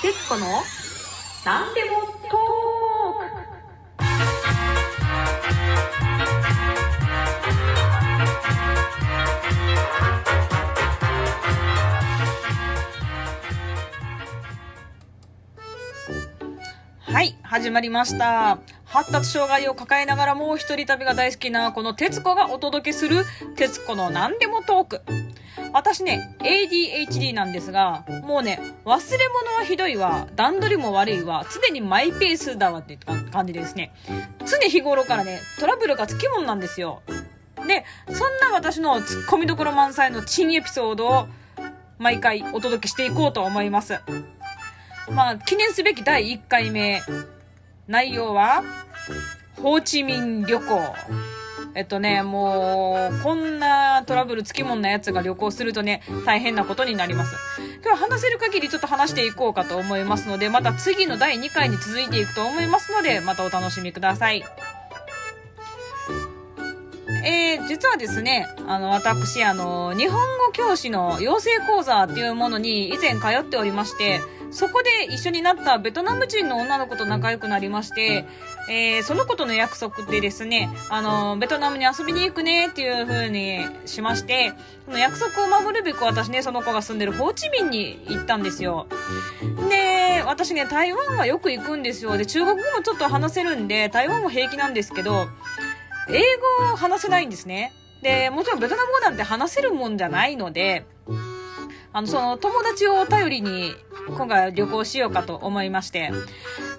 徹子のなんでもトークはい、始まりました。発達障害を抱えながらも一人旅が大好きなこの徹子がお届けする徹子の何でもトーク。私ね、ADHD なんですが、もうね、忘れ物はひどいわ、段取りも悪いわ、常にマイペースだわって感じでですね、常日頃からね、トラブルがつきもんなんですよ。で、そんな私のツッコミどころ満載の珍エピソードを毎回お届けしていこうと思います。まあ、記念すべき第1回目。内容は、ホーチミン旅行。えっとね、もう、こんなトラブルつきもんなやつが旅行するとね、大変なことになります。今日は話せる限りちょっと話していこうかと思いますので、また次の第2回に続いていくと思いますので、またお楽しみください。えー、実はですね、あの、私、あの、日本語教師の養成講座っていうものに以前通っておりまして、そこで一緒になったベトナム人の女の子と仲良くなりまして、えー、その子との約束でですね、あの、ベトナムに遊びに行くねっていう風にしまして、その約束を守るべく私ね、その子が住んでるホーチミンに行ったんですよ。で、私ね、台湾はよく行くんですよ。で、中国語もちょっと話せるんで、台湾も平気なんですけど、英語を話せないんですね。で、もちろんベトナム語なんて話せるもんじゃないので、あの、その友達を頼りに今回旅行しようかと思いまして。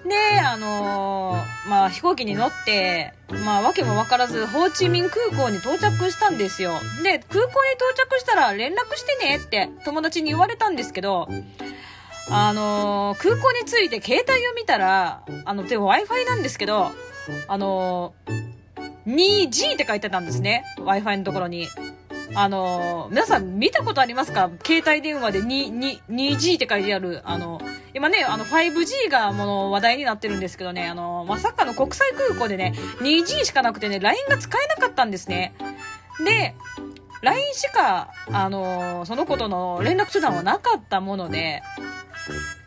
で、あのーまあ、飛行機に乗って、まあ、わけもわからず、ホーチミン空港に到着したんですよ。で、空港に到着したら連絡してねって友達に言われたんですけど、あのー空港に着いて携帯を見たら、あの、でも Wi-Fi なんですけど、あのー 2G って書いてたんですね。Wi-Fi のところに。あの皆さん見たことありますか？携帯電話で 2G って書いてある、あの、今ね、あの 5G がもう話題になってるんですけどね、あの、まさかの国際空港でね、2G しかなくてね、LINE が使えなかったんですね。で、LINE しか、あの、その子との連絡手段はなかったもので、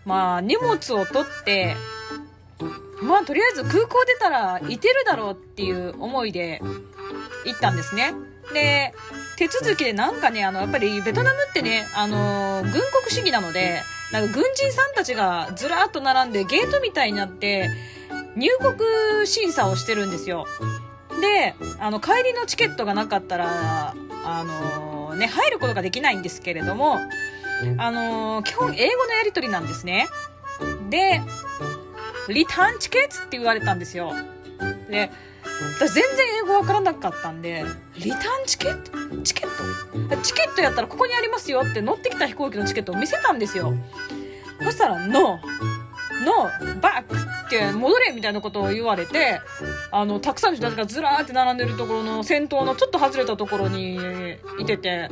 まあ、荷物を取って、まあ、とりあえず空港出たらいてるだろうっていう思いで行ったんですね。で、手続きでなんかね、あの、やっぱりベトナムってね、あの、軍国主義なので、なんか軍人さんたちがずらーっと並んでゲートみたいになって、入国審査をしてるんですよ。で、あの、帰りのチケットがなかったら、あの、ね、入ることができないんですけれども、あの、基本英語のやり取りなんですね。で、リターンチケットって言われたんですよ。で、私全然英語わからなかったんで、リターンチケット？チケット？チケットやったらここにありますよって乗ってきた飛行機のチケットを見せたんですよ。そしたら、ノー、ノー、バックって戻れみたいなことを言われて、あの、たくさんの人たちがずらーって並んでるところの先頭のちょっと外れたところにいてて、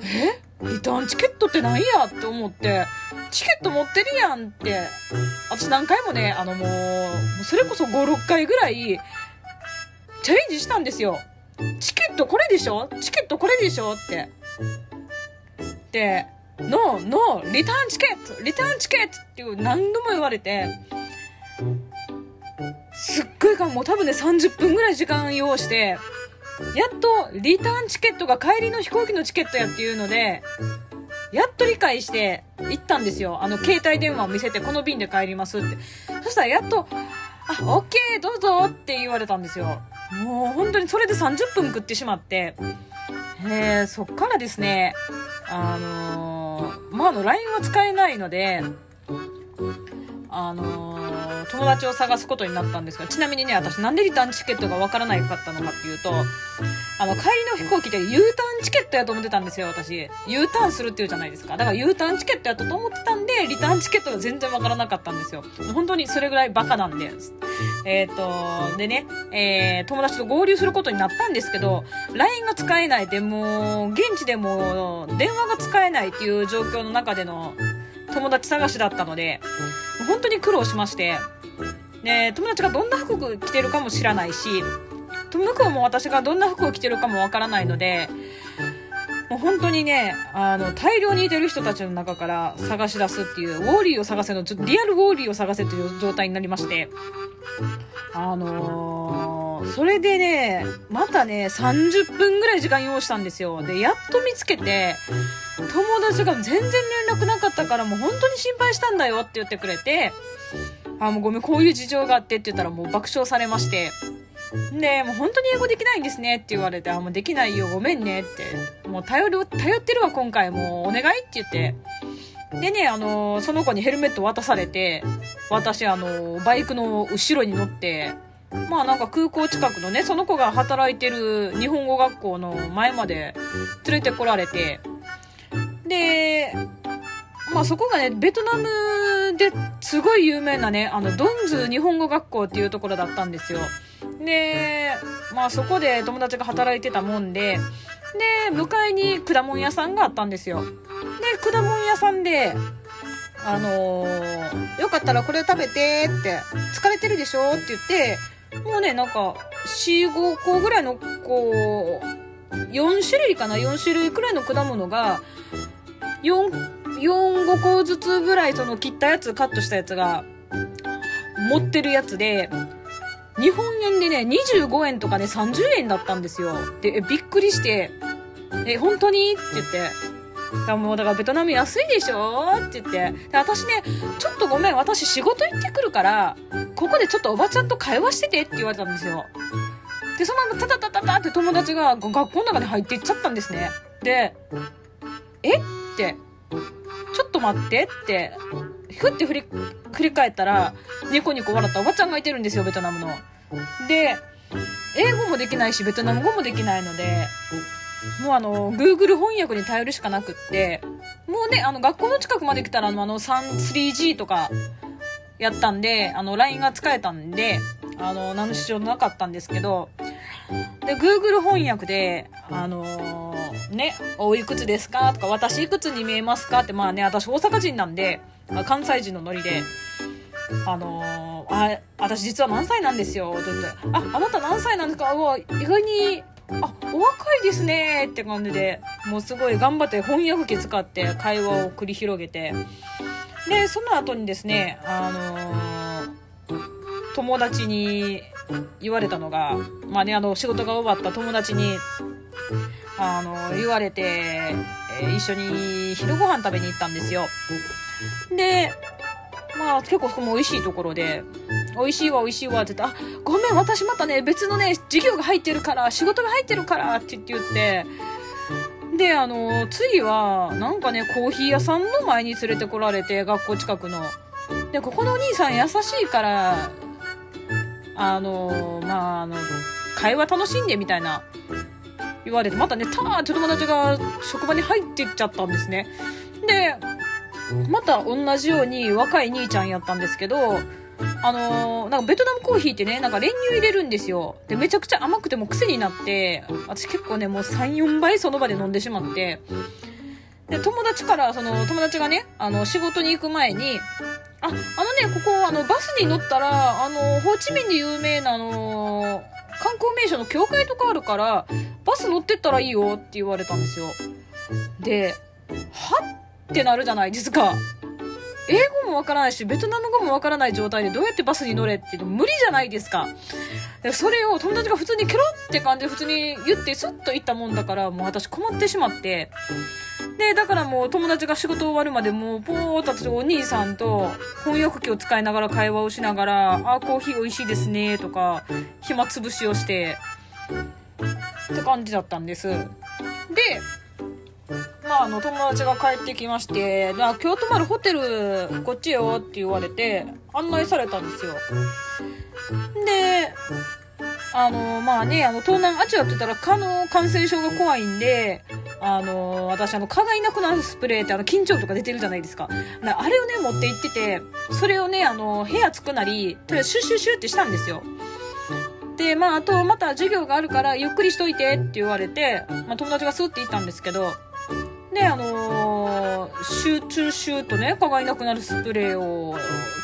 え？リターンチケットってなんやって思って、チケット持ってるやんって、私何回もね、あのもう、それこそ5、6回ぐらい、チャレンジしたんですよ。チケットこれでしょ？チケットこれでしょ？って。で、ノー、ノー、リターンチケットリターンチケットっていう何度も言われて、すっごいかもう多分ね30分ぐらい時間要して、やっとリターンチケットが帰りの飛行機のチケットやっていうので、やっと理解して行ったんですよ。あの、携帯電話を見せて、この便で帰りますって。そしたらやっと、あ、オッケー、どうぞって言われたんですよ。もう本当にそれで30分食ってしまって、えー、そっからですね、あのー、まあ、あの、LINE は使えないので、あのー友達を探すことになったんですが、ちなみにね、私なんでリターンチケットがわからないかったのかっていうと、あの、帰りの飛行機で U ターンチケットやと思ってたんですよ、私。U ターンするっていうじゃないですか。だから U ターンチケットやったと思ってたんで、リターンチケットが全然わからなかったんですよ。本当にそれぐらいバカなんです。えっ、と、でね、えー、友達と合流することになったんですけど、LINE が使えないで、もう、現地でも電話が使えないっていう状況の中での友達探しだったので、本当に苦労しまして、で、友達がどんな服着てるかも知らないし、向こうも私がどんな服を着てるかもわからないので、もう本当にね、あの、大量にいてる人たちの中から探し出すっていう、ウォーリーを探せの、ちょっとリアルウォーリーを探せという状態になりまして、あのー、それでね、またね、30分ぐらい時間用意したんですよ。で、やっと見つけて、友達が全然連絡なかったからもう本当に心配したんだよって言ってくれて、あ、もうごめん、こういう事情があってって言ったらもう爆笑されまして、で、もう本当に英語できないんですねって言われて、あ、もうできないよ、ごめんねって。もう頼る、頼ってるわ、今回。もうお願いって言って。でね、あのー、その子にヘルメット渡されて、私、あのー、バイクの後ろに乗って、まあなんか空港近くのね、その子が働いてる日本語学校の前まで連れてこられて、で、まあそこがね、ベトナムですごい有名なね、あの、ドンズ日本語学校っていうところだったんですよ。で、まあそこで友達が働いてたもんで、で、向かいに果物屋さんがあったんですよ。で、果物屋さんで、あのー、よかったらこれ食べてって、疲れてるでしょって言って、もうね、なんか、4、5個ぐらいの、こう、4種類かな ?4 種類くらいの果物が、4、4、5個ずつぐらいその切ったやつ、カットしたやつが、持ってるやつで、日本円でね、25円とかね、30円だったんですよ。で、びっくりして、え、本当に？って言って。だもうだからベトナム安いでしょ？って言って。で、私ね、ちょっとごめん、私仕事行ってくるから、ここでちょっとおばちゃんと会話しててって言われたんですよ。で、そのままタタタタタって友達が学校の中に入っていっちゃったんですね。で、え？って、ちょっと待ってって、ふって振り、振り返ったら、ニコニコ笑ったおばちゃんがいてるんですよ、ベトナムの。で、英語もできないし、ベトナム語もできないので、もうあの、Google 翻訳に頼るしかなくって、もうね、あの、学校の近くまで来たら、あの、あの、3G とか、やったんで、あの、LINE が使えたんで、あの、何の支障もなかったんですけど、で、Google 翻訳で、あのー、ね、おいくつですかとか、私いくつに見えますかって、まあね、私大阪人なんで、関西人のノリで、あのー、あ、私実は何歳なんですよ、って言って、あ、あなた何歳なんですか？うわ、意外に、あ、お若いですねって感じで、もうすごい頑張って翻訳機使って会話を繰り広げて、で、その後にですね、あのー、友達に言われたのが、まあね、あの、仕事が終わった友達に、あの、言われて、えー、一緒に昼ご飯食べに行ったんですよ。で、まあ結構そこも美味しいところで、美味しいわ美味しいわって言って、あ、ごめん、私またね、別のね、授業が入ってるから、仕事が入ってるからって言って、で、あの、次は、なんかね、コーヒー屋さんの前に連れてこられて、学校近くの。で、ここのお兄さん優しいから、あの、まあ、あの、会話楽しんでみたいな、言われて、またね、たーって友達が職場に入ってっちゃったんですね。で、また同じように若い兄ちゃんやったんですけど、あのー、なんかベトナムコーヒーってね、なんか練乳入れるんですよ。で、めちゃくちゃ甘くても癖になって、私結構ね、もう3、4倍その場で飲んでしまって、で、友達から、その、友達がね、あの、仕事に行く前に、あ、あのね、ここ、あの、バスに乗ったら、あの、ホーチミンで有名な、あの、観光名所の教会とかあるから、バス乗ってったらいいよって言われたんですよ。で、ってなるじゃないですか。英語もわからないし、ベトナム語もわからない状態でどうやってバスに乗れっていうの無理じゃないですか。それを友達が普通にケロって感じで普通に言ってスッと言ったもんだから、もう私困ってしまって。で、だからもう友達が仕事終わるまでもうぽーっと私お兄さんと翻訳機を使いながら会話をしながら、あ、コーヒー美味しいですねとか、暇つぶしをして、って感じだったんです。で、まあ、あの、友達が帰ってきまして、じゃあ今日泊まるホテル、こっちよって言われて、案内されたんですよ。で、あの、まあね、あの、東南アジアって言ったら蚊の感染症が怖いんで、あの、私あの、蚊がいなくなるスプレーってあの、緊張とか出てるじゃないですか。あれをね、持って行ってて、それをね、あの、部屋着くなり、とりあえずシュッシュッシュってしたんですよ。で、まあ、あと、また授業があるから、ゆっくりしといてって言われて、まあ、友達がスーって言ったんですけど、で、あのー、集中シューとね、蚊がいなくなるスプレーを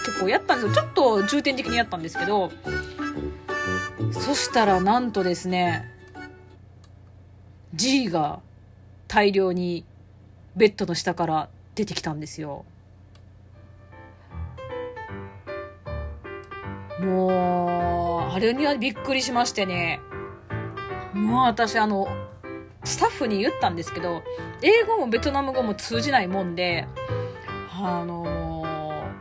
結構やったんですよ。ちょっと重点的にやったんですけど、そしたらなんとですね、G が大量にベッドの下から出てきたんですよ。もう、あれにはびっくりしましてね。もう私あの、スタッフに言ったんですけど、英語もベトナム語も通じないもんで、あの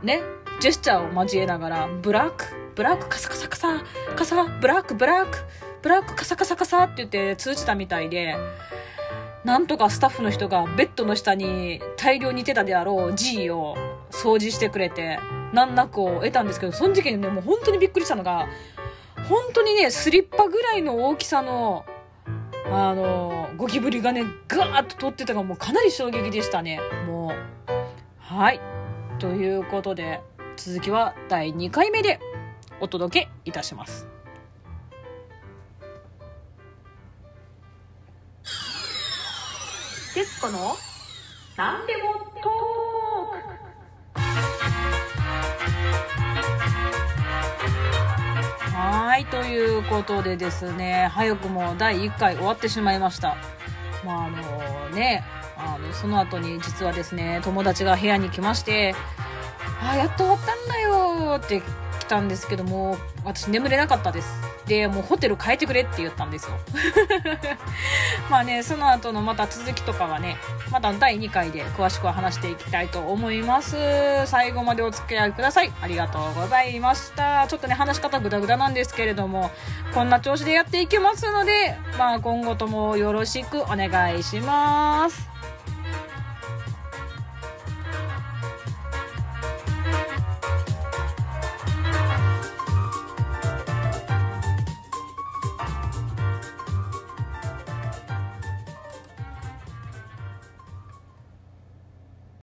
ー、ね、ジェスチャーを交えながら、ブラック、ブラックカサカサカサ、カサ、ブラック、ブラック、ブラックカサカサカサって言って通じたみたいで、なんとかスタッフの人がベッドの下に大量にいてたであろう G を掃除してくれて、難なくを得たんですけど、その時にね、もう本当にびっくりしたのが、本当にね、スリッパぐらいの大きさの、あの、ゴキブリがね、ガーッと取ってたがもうかなり衝撃でしたね。もう。はい。ということで、続きは第2回目でお届けいたします。徹子の何でもはいということでですね早くも第1回終わってしまいました。まああのねあのその後に実はですね友達が部屋に来まして「あやっと終わったんだよ」って来たんですけども私眠れなかったです。で、もうホテル変えてくれって言ったんですよ。まあね、その後のまた続きとかはね、また第2回で詳しくは話していきたいと思います。最後までお付き合いください。ありがとうございました。ちょっとね、話し方グダグダなんですけれども、こんな調子でやっていきますので、まあ今後ともよろしくお願いします。